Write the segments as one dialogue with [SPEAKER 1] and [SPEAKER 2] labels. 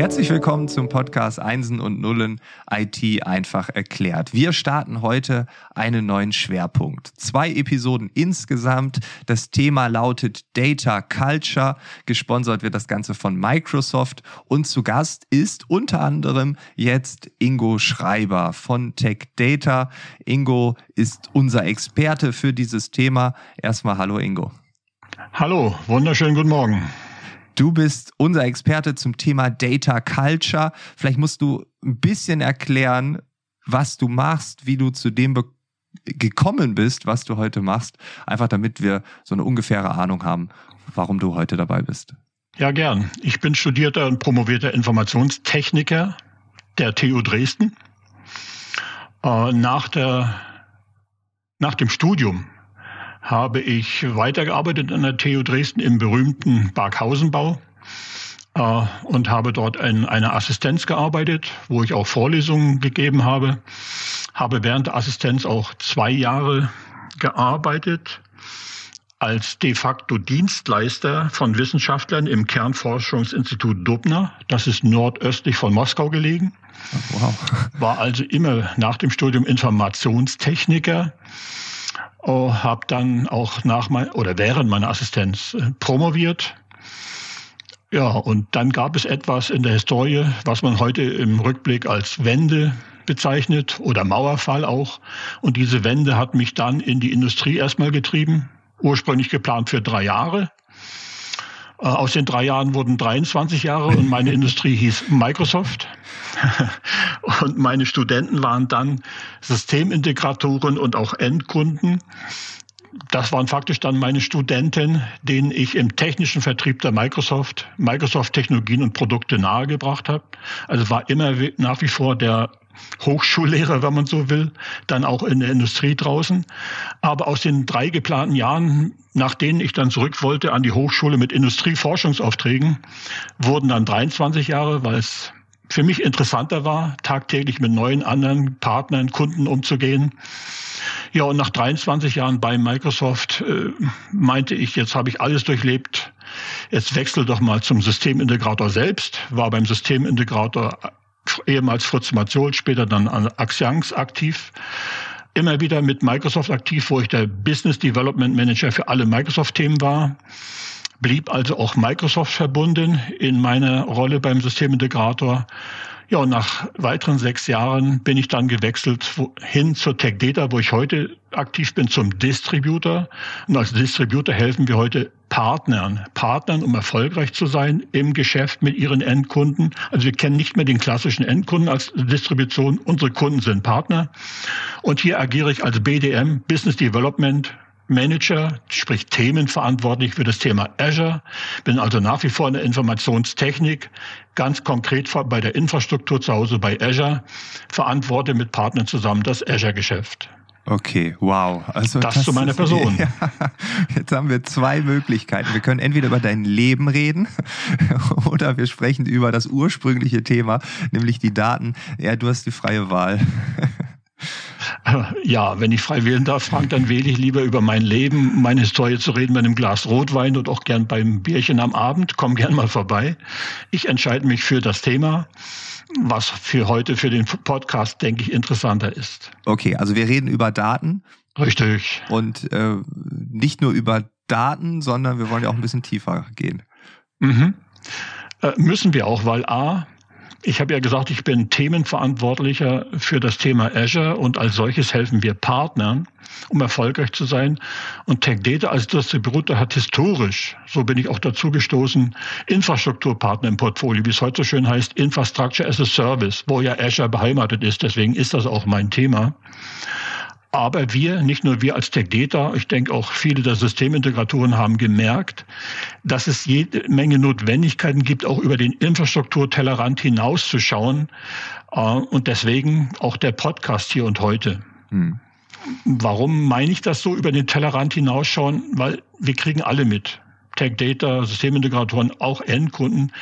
[SPEAKER 1] Herzlich willkommen zum Podcast Einsen und Nullen IT einfach erklärt. Wir starten heute einen neuen Schwerpunkt. Zwei Episoden insgesamt. Das Thema lautet Data Culture. Gesponsert wird das Ganze von Microsoft. Und zu Gast ist unter anderem jetzt Ingo Schreiber von Tech Data. Ingo ist unser Experte für dieses Thema. Erstmal hallo Ingo.
[SPEAKER 2] Hallo, wunderschönen guten Morgen.
[SPEAKER 1] Du bist unser Experte zum Thema Data Culture. Vielleicht musst du ein bisschen erklären, was du machst, wie du zu dem gekommen bist, was du heute machst, einfach damit wir so eine ungefähre Ahnung haben, warum du heute dabei bist.
[SPEAKER 2] Ja, gern. Ich bin studierter und promovierter Informationstechniker der TU Dresden. Äh, nach, der, nach dem Studium habe ich weitergearbeitet an der TU Dresden im berühmten Barkhausenbau äh, und habe dort in einer Assistenz gearbeitet, wo ich auch Vorlesungen gegeben habe. Habe während der Assistenz auch zwei Jahre gearbeitet als de facto Dienstleister von Wissenschaftlern im Kernforschungsinstitut Dubna. Das ist nordöstlich von Moskau gelegen. Wow. War also immer nach dem Studium Informationstechniker Oh, habe dann auch nach mein, oder während meiner Assistenz äh, promoviert. Ja, und dann gab es etwas in der Historie, was man heute im Rückblick als Wende bezeichnet oder Mauerfall auch. Und diese Wende hat mich dann in die Industrie erstmal getrieben, ursprünglich geplant für drei Jahre. Äh, aus den drei Jahren wurden 23 Jahre und meine Industrie hieß Microsoft. und meine Studenten waren dann Systemintegratoren und auch Endkunden. Das waren faktisch dann meine Studenten, denen ich im technischen Vertrieb der Microsoft, Microsoft Technologien und Produkte nahegebracht habe. Also war immer nach wie vor der Hochschullehrer, wenn man so will, dann auch in der Industrie draußen. Aber aus den drei geplanten Jahren, nach denen ich dann zurück wollte an die Hochschule mit Industrieforschungsaufträgen, wurden dann 23 Jahre, weil es für mich interessanter war, tagtäglich mit neuen anderen Partnern, Kunden umzugehen. Ja, und nach 23 Jahren bei Microsoft äh, meinte ich, jetzt habe ich alles durchlebt. Jetzt wechsel doch mal zum Systemintegrator selbst. War beim Systemintegrator ehemals Fritz Mazol, später dann an Axians aktiv. Immer wieder mit Microsoft aktiv, wo ich der Business Development Manager für alle Microsoft-Themen war. Blieb also auch Microsoft verbunden in meiner Rolle beim Systemintegrator ja, und nach weiteren sechs Jahren bin ich dann gewechselt hin zur Tech Data, wo ich heute aktiv bin, zum Distributor. Und als Distributor helfen wir heute Partnern, Partnern, um erfolgreich zu sein im Geschäft mit ihren Endkunden. Also wir kennen nicht mehr den klassischen Endkunden als Distribution. Unsere Kunden sind Partner. Und hier agiere ich als BDM, Business Development Manager, sprich themenverantwortlich für das Thema Azure, bin also nach wie vor in der Informationstechnik, ganz konkret bei der Infrastruktur zu Hause bei Azure, verantworte mit Partnern zusammen das Azure-Geschäft.
[SPEAKER 1] Okay, wow.
[SPEAKER 2] Also das, das zu meiner Person. Ja,
[SPEAKER 1] jetzt haben wir zwei Möglichkeiten. Wir können entweder über dein Leben reden oder wir sprechen über das ursprüngliche Thema, nämlich die Daten. Ja, du hast die freie Wahl.
[SPEAKER 2] Ja, wenn ich frei wählen darf, Frank, dann wähle ich lieber über mein Leben, meine Historie zu reden bei einem Glas Rotwein und auch gern beim Bierchen am Abend. Komm gern mal vorbei. Ich entscheide mich für das Thema, was für heute, für den Podcast, denke ich, interessanter ist.
[SPEAKER 1] Okay, also wir reden über Daten.
[SPEAKER 2] Richtig.
[SPEAKER 1] Und äh, nicht nur über Daten, sondern wir wollen ja auch ein bisschen tiefer gehen.
[SPEAKER 2] Mhm. Äh, müssen wir auch, weil A, ich habe ja gesagt, ich bin Themenverantwortlicher für das Thema Azure und als solches helfen wir Partnern, um erfolgreich zu sein. Und Tech Data als Distributor hat historisch, so bin ich auch dazu gestoßen, Infrastrukturpartner im Portfolio, wie es heute so schön heißt, Infrastructure as a Service, wo ja Azure beheimatet ist. Deswegen ist das auch mein Thema. Aber wir, nicht nur wir als TechData, ich denke auch viele der Systemintegratoren haben gemerkt, dass es jede Menge Notwendigkeiten gibt, auch über den Infrastrukturtellerrand hinauszuschauen. Äh, und deswegen auch der Podcast hier und heute. Hm. Warum meine ich das so über den Tellerrand hinausschauen? Weil wir kriegen alle mit. Tech Data, Systemintegratoren, auch Endkunden.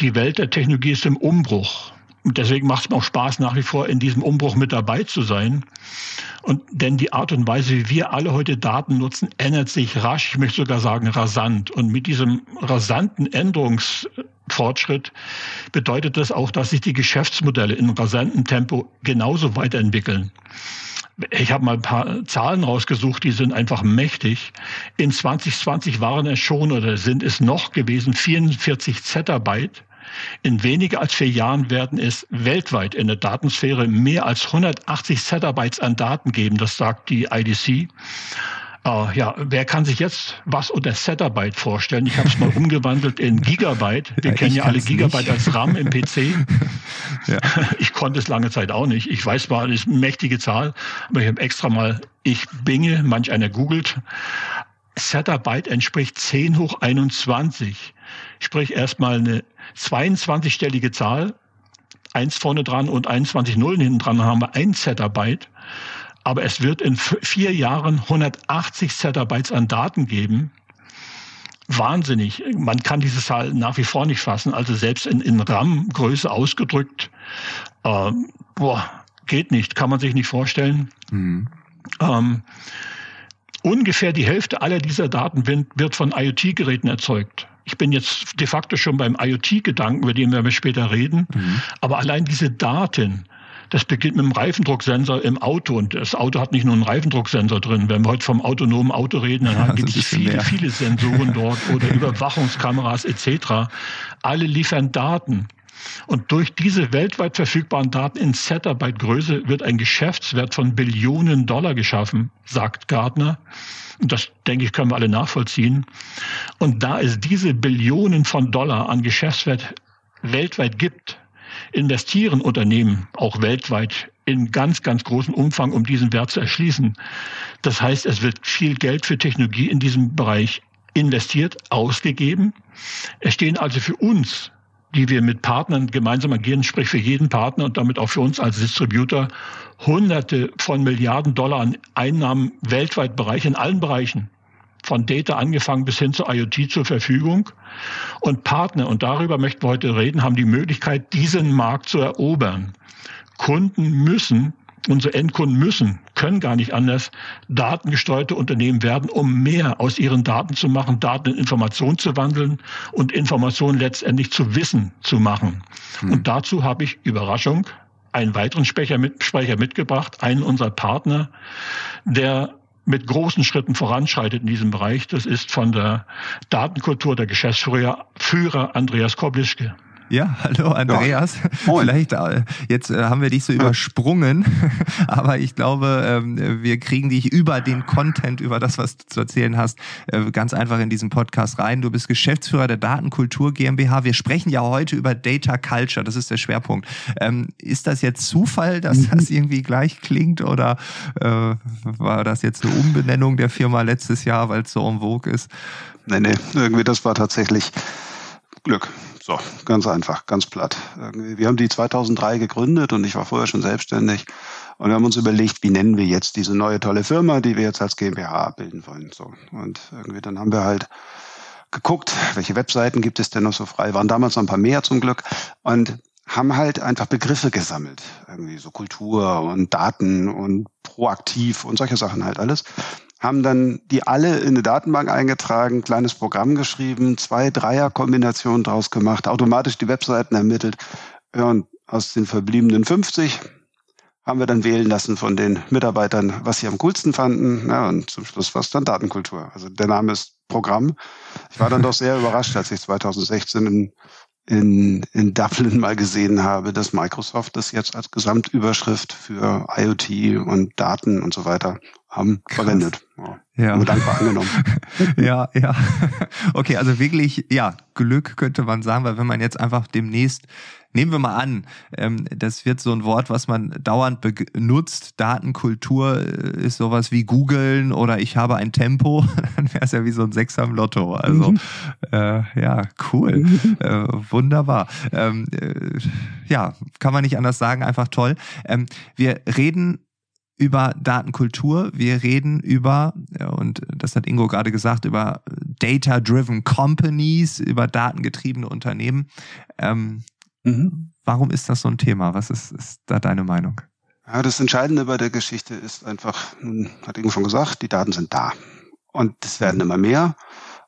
[SPEAKER 2] Die Welt der Technologie ist im Umbruch. Deswegen macht es mir auch Spaß, nach wie vor in diesem Umbruch mit dabei zu sein. Und denn die Art und Weise, wie wir alle heute Daten nutzen, ändert sich rasch, ich möchte sogar sagen rasant. Und mit diesem rasanten Änderungsfortschritt bedeutet das auch, dass sich die Geschäftsmodelle in rasantem Tempo genauso weiterentwickeln. Ich habe mal ein paar Zahlen rausgesucht, die sind einfach mächtig. In 2020 waren es schon oder sind es noch gewesen 44 Zettabyte. In weniger als vier Jahren werden es weltweit in der Datensphäre mehr als 180 Zettabytes an Daten geben. Das sagt die IDC. Uh, äh, ja, wer kann sich jetzt was unter Zettabyte vorstellen? Ich habe es mal umgewandelt in Gigabyte. Wir ja, kennen ja alle Gigabyte nicht. als RAM im PC. ja. Ich konnte es lange Zeit auch nicht. Ich weiß zwar, das ist eine mächtige Zahl, aber ich habe extra mal, ich binge, manch einer googelt. Zettabyte entspricht 10 hoch 21. Sprich erstmal eine 22-stellige Zahl, eins vorne dran und 21 Nullen hinten dran, haben wir ein Zettabyte. Aber es wird in vier Jahren 180 Zettabytes an Daten geben. Wahnsinnig. Man kann diese Zahl nach wie vor nicht fassen. Also selbst in, in RAM-Größe ausgedrückt, äh, boah, geht nicht, kann man sich nicht vorstellen. Mhm. Ähm, ungefähr die Hälfte aller dieser Daten wird von IoT-Geräten erzeugt. Ich bin jetzt de facto schon beim IoT-Gedanken, über den wir später reden. Mhm. Aber allein diese Daten, das beginnt mit dem Reifendrucksensor im Auto und das Auto hat nicht nur einen Reifendrucksensor drin. Wenn wir heute vom autonomen Auto reden, dann ja, gibt es viele, mehr. viele Sensoren dort oder Überwachungskameras etc. Alle liefern Daten. Und durch diese weltweit verfügbaren Daten in Zettabyte-Größe wird ein Geschäftswert von Billionen Dollar geschaffen, sagt Gartner. Und das, denke ich, können wir alle nachvollziehen. Und da es diese Billionen von Dollar an Geschäftswert weltweit gibt, investieren Unternehmen auch weltweit in ganz, ganz großem Umfang, um diesen Wert zu erschließen. Das heißt, es wird viel Geld für Technologie in diesem Bereich investiert, ausgegeben. Es stehen also für uns die wir mit Partnern gemeinsam agieren, sprich für jeden Partner und damit auch für uns als Distributor, hunderte von Milliarden Dollar an Einnahmen weltweit Bereich in allen Bereichen von Data angefangen bis hin zur IoT zur Verfügung. Und Partner, und darüber möchten wir heute reden, haben die Möglichkeit, diesen Markt zu erobern. Kunden müssen unsere Endkunden müssen, können gar nicht anders, datengesteuerte Unternehmen werden, um mehr aus ihren Daten zu machen, Daten in Informationen zu wandeln und Informationen letztendlich zu Wissen zu machen. Hm. Und dazu habe ich Überraschung einen weiteren Sprecher, mit, Sprecher mitgebracht, einen unserer Partner, der mit großen Schritten voranschreitet in diesem Bereich. Das ist von der Datenkultur der Geschäftsführer Führer Andreas Koblischke.
[SPEAKER 1] Ja, hallo Andreas. Ja. Vielleicht äh, jetzt äh, haben wir dich so übersprungen, aber ich glaube, ähm, wir kriegen dich über den Content, über das, was du zu erzählen hast, äh, ganz einfach in diesen Podcast rein. Du bist Geschäftsführer der Datenkultur GmbH. Wir sprechen ja heute über Data Culture, das ist der Schwerpunkt. Ähm, ist das jetzt Zufall, dass mhm. das irgendwie gleich klingt oder war das jetzt eine Umbenennung der Firma letztes Jahr, weil es so en vogue ist?
[SPEAKER 3] Nee, nee, irgendwie das war tatsächlich Glück. So, ganz einfach, ganz platt. Wir haben die 2003 gegründet und ich war vorher schon selbstständig. Und wir haben uns überlegt, wie nennen wir jetzt diese neue tolle Firma, die wir jetzt als GmbH bilden wollen. So. Und irgendwie dann haben wir halt geguckt, welche Webseiten gibt es denn noch so frei. Waren damals noch ein paar mehr zum Glück. Und haben halt einfach Begriffe gesammelt. Irgendwie so Kultur und Daten und proaktiv und solche Sachen halt alles haben dann die alle in eine Datenbank eingetragen, kleines Programm geschrieben, zwei Dreier-Kombinationen draus gemacht, automatisch die Webseiten ermittelt. Und aus den verbliebenen 50 haben wir dann wählen lassen von den Mitarbeitern, was sie am coolsten fanden. Ja, und zum Schluss war es dann Datenkultur. Also der Name ist Programm. Ich war dann doch sehr überrascht, als ich 2016 in, in, in Dublin mal gesehen habe, dass Microsoft das jetzt als Gesamtüberschrift für IoT und Daten und so weiter haben Krass. verwendet. Ja. Ja. Nur dankbar angenommen.
[SPEAKER 1] ja, ja. Okay, also wirklich, ja, Glück könnte man sagen, weil wenn man jetzt einfach demnächst, nehmen wir mal an, ähm, das wird so ein Wort, was man dauernd benutzt, Datenkultur äh, ist sowas wie googeln oder ich habe ein Tempo, dann wäre es ja wie so ein Sechser im Lotto. Also mhm. äh, ja, cool. äh, wunderbar. Ähm, äh, ja, kann man nicht anders sagen, einfach toll. Ähm, wir reden über Datenkultur, wir reden über, und das hat Ingo gerade gesagt, über Data-Driven Companies, über datengetriebene Unternehmen. Ähm, Mhm. Warum ist das so ein Thema? Was ist, ist da deine Meinung?
[SPEAKER 3] Ja, das Entscheidende bei der Geschichte ist einfach, hat eben schon gesagt, die Daten sind da. Und es werden immer mehr.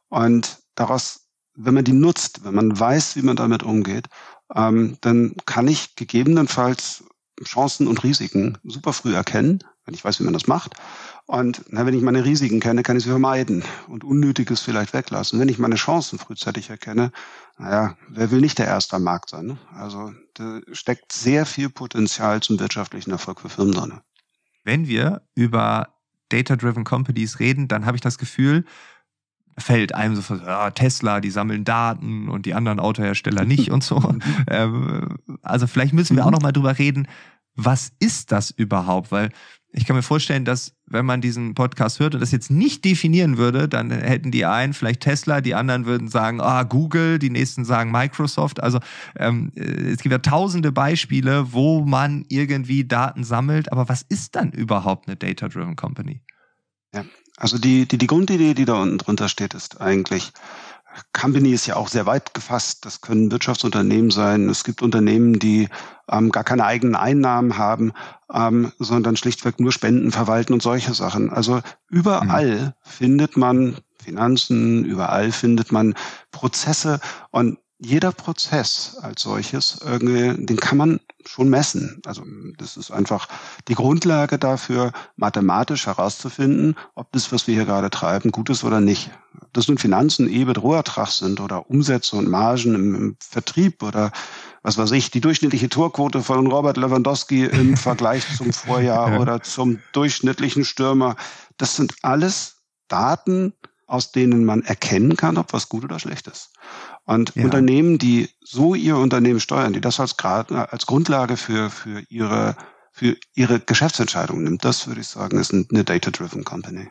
[SPEAKER 3] Und daraus, wenn man die nutzt, wenn man weiß, wie man damit umgeht, ähm, dann kann ich gegebenenfalls Chancen und Risiken super früh erkennen, wenn ich weiß, wie man das macht. Und na, wenn ich meine Risiken kenne, kann ich sie vermeiden und Unnötiges vielleicht weglassen. Wenn ich meine Chancen frühzeitig erkenne, naja, wer will nicht der Erste am Markt sein? Ne? Also da steckt sehr viel Potenzial zum wirtschaftlichen Erfolg für Firmen drin.
[SPEAKER 1] Wenn wir über Data-Driven Companies reden, dann habe ich das Gefühl, fällt einem so ja, Tesla, die sammeln Daten und die anderen Autohersteller nicht und so. Ähm, also vielleicht müssen wir auch noch mal drüber reden, was ist das überhaupt? Weil ich kann mir vorstellen, dass wenn man diesen Podcast hört und das jetzt nicht definieren würde, dann hätten die einen vielleicht Tesla, die anderen würden sagen, ah, Google, die nächsten sagen Microsoft. Also ähm, es gibt ja tausende Beispiele, wo man irgendwie Daten sammelt. Aber was ist dann überhaupt eine Data-Driven Company?
[SPEAKER 3] Ja, also die, die, die Grundidee, die da unten drunter steht, ist eigentlich, Company ist ja auch sehr weit gefasst. Das können Wirtschaftsunternehmen sein. Es gibt Unternehmen, die ähm, gar keine eigenen Einnahmen haben, ähm, sondern schlichtweg nur Spenden verwalten und solche Sachen. Also überall mhm. findet man Finanzen, überall findet man Prozesse und jeder Prozess als solches, irgendwie, den kann man schon messen. Also das ist einfach die Grundlage dafür, mathematisch herauszufinden, ob das, was wir hier gerade treiben, gut ist oder nicht. Ob das nun Finanzen, EBIT, Rohertrag sind oder Umsätze und Margen im, im Vertrieb oder was weiß ich, die durchschnittliche Torquote von Robert Lewandowski im Vergleich zum Vorjahr ja. oder zum durchschnittlichen Stürmer. Das sind alles Daten, aus denen man erkennen kann, ob was gut oder schlecht ist. Und ja. Unternehmen, die so ihr Unternehmen steuern, die das als, als Grundlage für, für, ihre, für ihre Geschäftsentscheidungen nimmt, das würde ich sagen, ist eine Data-Driven Company.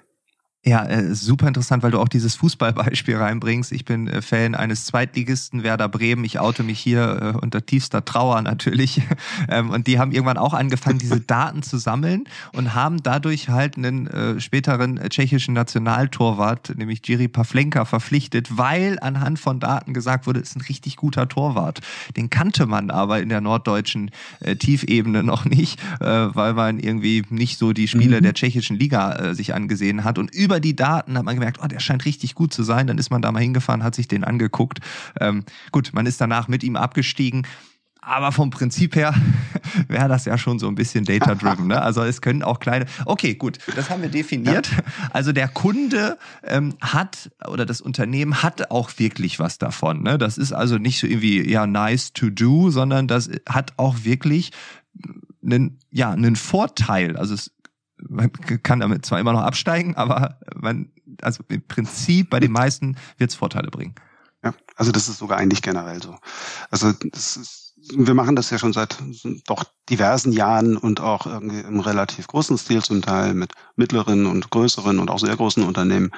[SPEAKER 1] Ja, äh, super interessant, weil du auch dieses Fußballbeispiel reinbringst. Ich bin äh, Fan eines Zweitligisten Werder Bremen. Ich oute mich hier äh, unter tiefster Trauer natürlich. Ähm, und die haben irgendwann auch angefangen, diese Daten zu sammeln und haben dadurch halt einen späteren tschechischen Nationaltorwart, nämlich Jiri Pavlenka, verpflichtet, weil anhand von Daten gesagt wurde, ist ein richtig guter Torwart. Den kannte man aber in der norddeutschen Tiefebene noch nicht, weil man irgendwie nicht so die Spiele mhm. der tschechischen Liga sich angesehen hat. Und über die Daten hat man gemerkt, oh, der scheint richtig gut zu sein. Dann ist man da mal hingefahren, hat sich den angeguckt. Ähm, gut, man ist danach mit ihm abgestiegen. Aber vom Prinzip her wäre das ja schon so ein bisschen data-driven. Ne? Also es können auch kleine. Okay, gut, das haben wir definiert. Also der Kunde ähm, hat oder das Unternehmen hat auch wirklich was davon. Ne? Das ist also nicht so irgendwie ja nice to do, sondern das hat auch wirklich einen ja einen Vorteil. Also es man kann damit zwar immer noch absteigen, aber man, also im Prinzip bei den meisten wird es Vorteile bringen.
[SPEAKER 3] Ja, also das ist sogar eigentlich generell so. Also das ist, wir machen das ja schon seit doch diversen Jahren und auch irgendwie im relativ großen Stil zum Teil mit mittleren und größeren und auch sehr großen Unternehmen.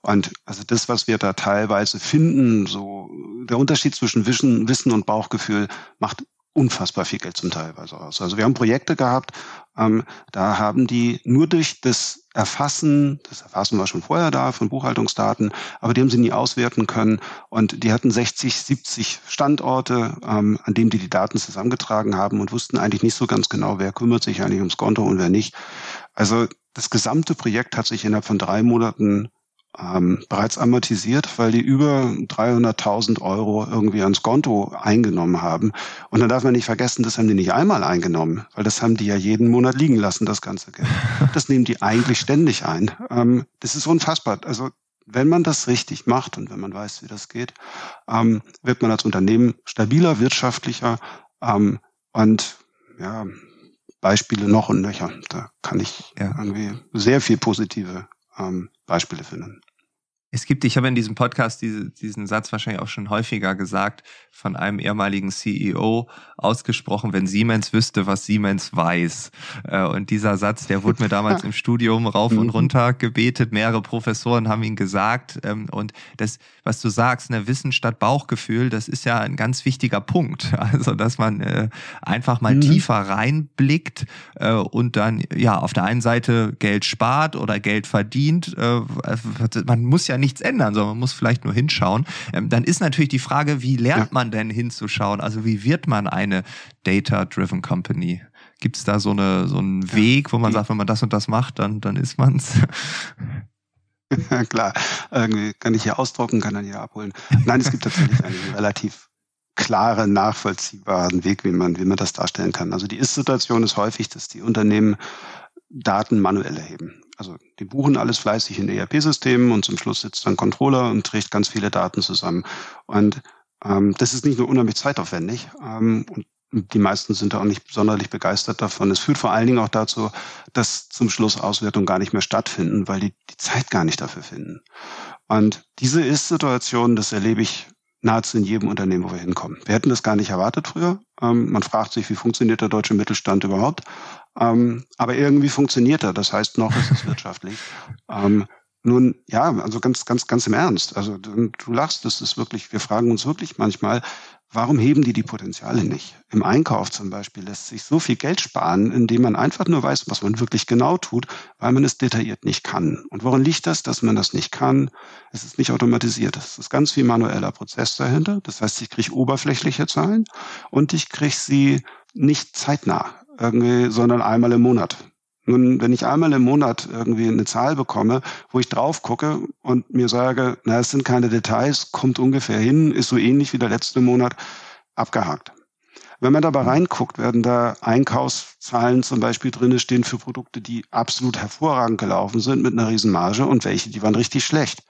[SPEAKER 3] Und also das, was wir da teilweise finden, so der Unterschied zwischen Wissen, Wissen und Bauchgefühl macht unfassbar viel Geld zum Teilweise aus. Also wir haben Projekte gehabt, ähm, da haben die nur durch das Erfassen, das Erfassen war schon vorher da von Buchhaltungsdaten, aber die haben sie nie auswerten können und die hatten 60, 70 Standorte, ähm, an denen die die Daten zusammengetragen haben und wussten eigentlich nicht so ganz genau, wer kümmert sich eigentlich ums Konto und wer nicht. Also das gesamte Projekt hat sich innerhalb von drei Monaten ähm, bereits amortisiert, weil die über 300.000 Euro irgendwie ans Konto eingenommen haben. Und dann darf man nicht vergessen, das haben die nicht einmal eingenommen, weil das haben die ja jeden Monat liegen lassen, das ganze Geld. Das nehmen die eigentlich ständig ein. Ähm, das ist unfassbar. Also wenn man das richtig macht und wenn man weiß, wie das geht, ähm, wird man als Unternehmen stabiler, wirtschaftlicher ähm, und ja, Beispiele noch und nöcher. Da kann ich ja. irgendwie sehr viel positive ähm, Beispiele finden.
[SPEAKER 1] Es gibt, ich habe in diesem Podcast diese, diesen Satz wahrscheinlich auch schon häufiger gesagt, von einem ehemaligen CEO ausgesprochen, wenn Siemens wüsste, was Siemens weiß. Äh, und dieser Satz, der wurde mir damals im Studium rauf und mhm. runter gebetet. Mehrere Professoren haben ihn gesagt. Ähm, und das, was du sagst, ne, Wissen statt Bauchgefühl, das ist ja ein ganz wichtiger Punkt. Also, dass man äh, einfach mal mhm. tiefer reinblickt äh, und dann, ja, auf der einen Seite Geld spart oder Geld verdient. Man muss ja ja nichts ändern, sondern man muss vielleicht nur hinschauen. Ähm, dann ist natürlich die Frage, wie lernt man denn hinzuschauen? Also wie wird man eine Data-Driven Company? Gibt es da so, eine, so einen Weg, wo man sagt, wenn man das und das macht, dann, dann ist man's?
[SPEAKER 3] Klar. Irgendwie kann ich hier ausdrucken, kann dann hier abholen. Nein, es gibt tatsächlich einen relativ klaren, nachvollziehbaren Weg, wie man, wie man das darstellen kann. Also die Ist-Situation ist häufig, dass die Unternehmen Daten manuell erheben. Also die buchen alles fleißig in ERP-Systemen und zum Schluss sitzt dann Controller und trägt ganz viele Daten zusammen. Und ähm, das ist nicht nur unheimlich zeitaufwendig ähm, und die meisten sind da auch nicht sonderlich begeistert davon. Es führt vor allen Dingen auch dazu, dass zum Schluss Auswertungen gar nicht mehr stattfinden, weil die die Zeit gar nicht dafür finden. Und diese Ist-Situation, das erlebe ich nahezu in jedem Unternehmen, wo wir hinkommen. Wir hätten das gar nicht erwartet früher. Ähm, man fragt sich, wie funktioniert der deutsche Mittelstand überhaupt? Ähm, aber irgendwie funktioniert er. Das heißt, noch ist es wirtschaftlich. Ähm, nun, ja, also ganz, ganz, ganz im Ernst. Also du, du lachst, das ist wirklich, wir fragen uns wirklich manchmal, Warum heben die die Potenziale nicht? Im Einkauf zum Beispiel lässt sich so viel Geld sparen, indem man einfach nur weiß, was man wirklich genau tut, weil man es detailliert nicht kann. Und woran liegt das, dass man das nicht kann? Es ist nicht automatisiert. Es ist ganz viel manueller Prozess dahinter. Das heißt, ich kriege oberflächliche Zahlen und ich kriege sie nicht zeitnah, irgendwie, sondern einmal im Monat. Nun, wenn ich einmal im Monat irgendwie eine Zahl bekomme, wo ich drauf gucke und mir sage, na, es sind keine Details, kommt ungefähr hin, ist so ähnlich wie der letzte Monat, abgehakt. Wenn man dabei reinguckt, werden da Einkaufszahlen zum Beispiel drinne stehen für Produkte, die absolut hervorragend gelaufen sind mit einer riesen Marge und welche, die waren richtig schlecht.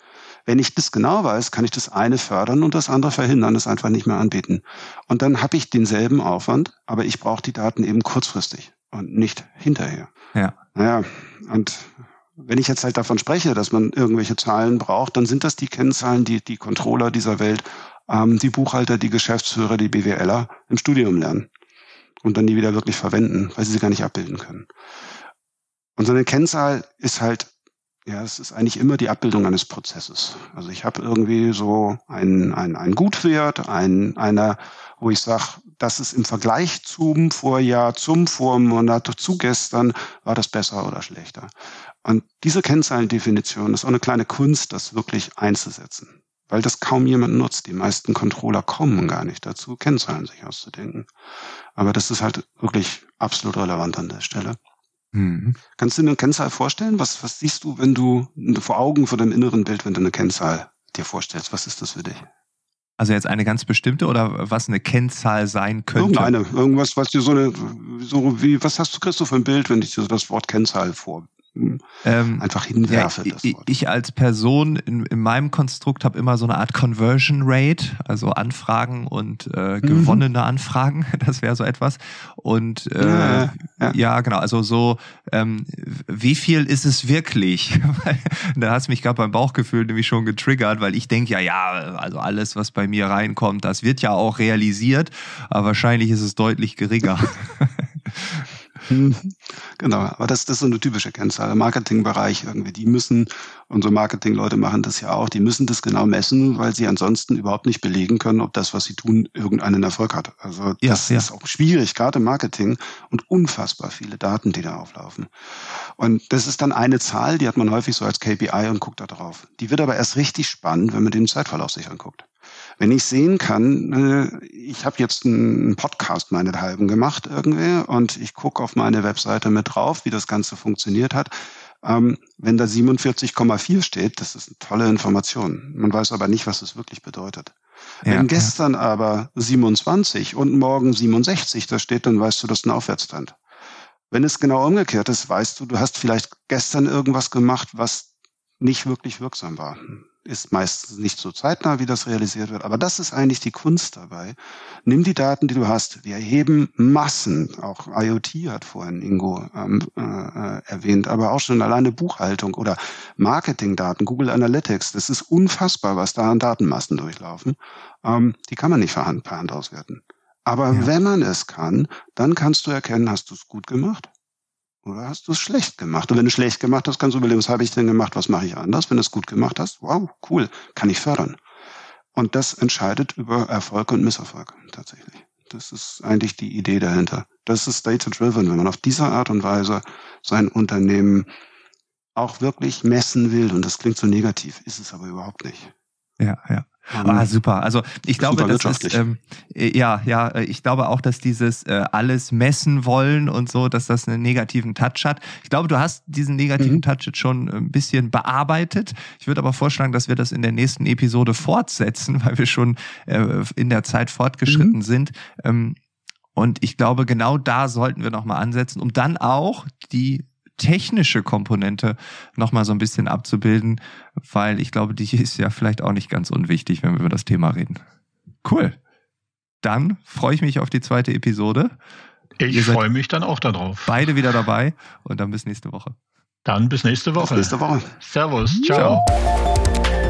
[SPEAKER 3] Wenn ich das genau weiß, kann ich das eine fördern und das andere verhindern, es einfach nicht mehr anbieten. Und dann habe ich denselben Aufwand, aber ich brauche die Daten eben kurzfristig und nicht hinterher.
[SPEAKER 1] Ja.
[SPEAKER 3] Naja, und wenn ich jetzt halt davon spreche, dass man irgendwelche Zahlen braucht, dann sind das die Kennzahlen, die die Controller dieser Welt, ähm, die Buchhalter, die Geschäftsführer, die BWLer im Studium lernen und dann die wieder wirklich verwenden, weil sie sie gar nicht abbilden können. Und so eine Kennzahl ist halt, ja, es ist eigentlich immer die Abbildung eines Prozesses. Also ich habe irgendwie so einen, einen, einen Gutwert, einen, einer, wo ich sage, das ist im Vergleich zum Vorjahr, zum Vormonat, zu gestern, war das besser oder schlechter. Und diese Kennzahlendefinition ist auch eine kleine Kunst, das wirklich einzusetzen. Weil das kaum jemand nutzt. Die meisten Controller kommen gar nicht dazu, Kennzahlen sich auszudenken. Aber das ist halt wirklich absolut relevant an der Stelle. Mhm. Kannst du dir eine Kennzahl vorstellen? Was, was siehst du, wenn du vor Augen vor deinem inneren Bild, wenn du eine Kennzahl dir vorstellst? Was ist das für dich?
[SPEAKER 1] Also jetzt eine ganz bestimmte oder was eine Kennzahl sein könnte?
[SPEAKER 3] Irgendeine, irgendwas, was dir so eine, so wie, was hast du, für ein Bild, wenn ich dir das Wort Kennzahl vor, ähm, einfach hinwerfe.
[SPEAKER 1] Ja, ich, ich als Person in, in meinem Konstrukt habe immer so eine Art Conversion Rate, also Anfragen und äh, mhm. gewonnene mhm. Anfragen, das wäre so etwas. Und äh, ja, ja. ja, genau, also so, ähm, wie viel ist es wirklich? da hast du mich gerade beim Bauchgefühl nämlich schon getriggert, weil ich denke ja, ja, also alles, was bei mir reinkommt, das wird ja auch realisiert, aber wahrscheinlich ist es deutlich geringer.
[SPEAKER 3] Genau, aber das, das ist so eine typische Kennzahl. Im Marketingbereich irgendwie, die müssen, unsere Marketingleute machen das ja auch, die müssen das genau messen, weil sie ansonsten überhaupt nicht belegen können, ob das, was sie tun, irgendeinen Erfolg hat. Also das ja. ist auch schwierig, gerade im Marketing und unfassbar viele Daten, die da auflaufen. Und das ist dann eine Zahl, die hat man häufig so als KPI und guckt da drauf. Die wird aber erst richtig spannend, wenn man den Zeitverlauf sich anguckt. Wenn ich sehen kann, äh, ich habe jetzt einen Podcast meinethalben gemacht irgendwie und ich gucke auf meine Webseite mit drauf, wie das Ganze funktioniert hat. Ähm, wenn da 47,4 steht, das ist eine tolle Information. Man weiß aber nicht, was es wirklich bedeutet. Ja, Wenn gestern ja. aber 27 und morgen 67 da steht, dann weißt du, das ist ein Aufwärtstrend. Wenn es genau umgekehrt ist, weißt du, du hast vielleicht gestern irgendwas gemacht, was nicht wirklich wirksam war ist meistens nicht so zeitnah, wie das realisiert wird. Aber das ist eigentlich die Kunst dabei. Nimm die Daten, die du hast. Wir erheben Massen. Auch IoT hat vorhin Ingo ähm, äh, äh, erwähnt, aber auch schon alleine Buchhaltung oder Marketingdaten, Google Analytics. Das ist unfassbar, was da an Datenmassen durchlaufen. Ähm, die kann man nicht per Hand, per Hand auswerten. Aber ja. wenn man es kann, dann kannst du erkennen, hast du es gut gemacht oder hast du es schlecht gemacht? Und wenn du schlecht gemacht hast, kannst du überlegen, was habe ich denn gemacht, was mache ich anders? Wenn du es gut gemacht hast, wow, cool, kann ich fördern. Und das entscheidet über Erfolg und Misserfolg tatsächlich. Das ist eigentlich die Idee dahinter. Das ist data-driven, wenn man auf diese Art und Weise sein Unternehmen auch wirklich messen will. Und das klingt so negativ, ist es aber überhaupt nicht.
[SPEAKER 1] Ja, ja. Ah, super. Also ich glaube, das ist ähm, äh, ja, ja, äh, ich glaube auch, dass dieses äh, alles messen wollen und so, dass das einen negativen Touch hat. Ich glaube, du hast diesen negativen mhm. Touch jetzt schon ein bisschen bearbeitet. Ich würde aber vorschlagen, dass wir das in der nächsten Episode fortsetzen, weil wir schon äh, in der Zeit fortgeschritten mhm. sind. Ähm, und ich glaube, genau da sollten wir nochmal ansetzen, um dann auch die technische Komponente nochmal so ein bisschen abzubilden, weil ich glaube, die ist ja vielleicht auch nicht ganz unwichtig, wenn wir über das Thema reden. Cool. Dann freue ich mich auf die zweite Episode.
[SPEAKER 2] Ich freue mich dann auch darauf.
[SPEAKER 1] Beide wieder dabei und dann bis nächste Woche.
[SPEAKER 2] Dann bis nächste Woche.
[SPEAKER 3] Bis nächste Woche.
[SPEAKER 2] Servus. Ciao. Ciao.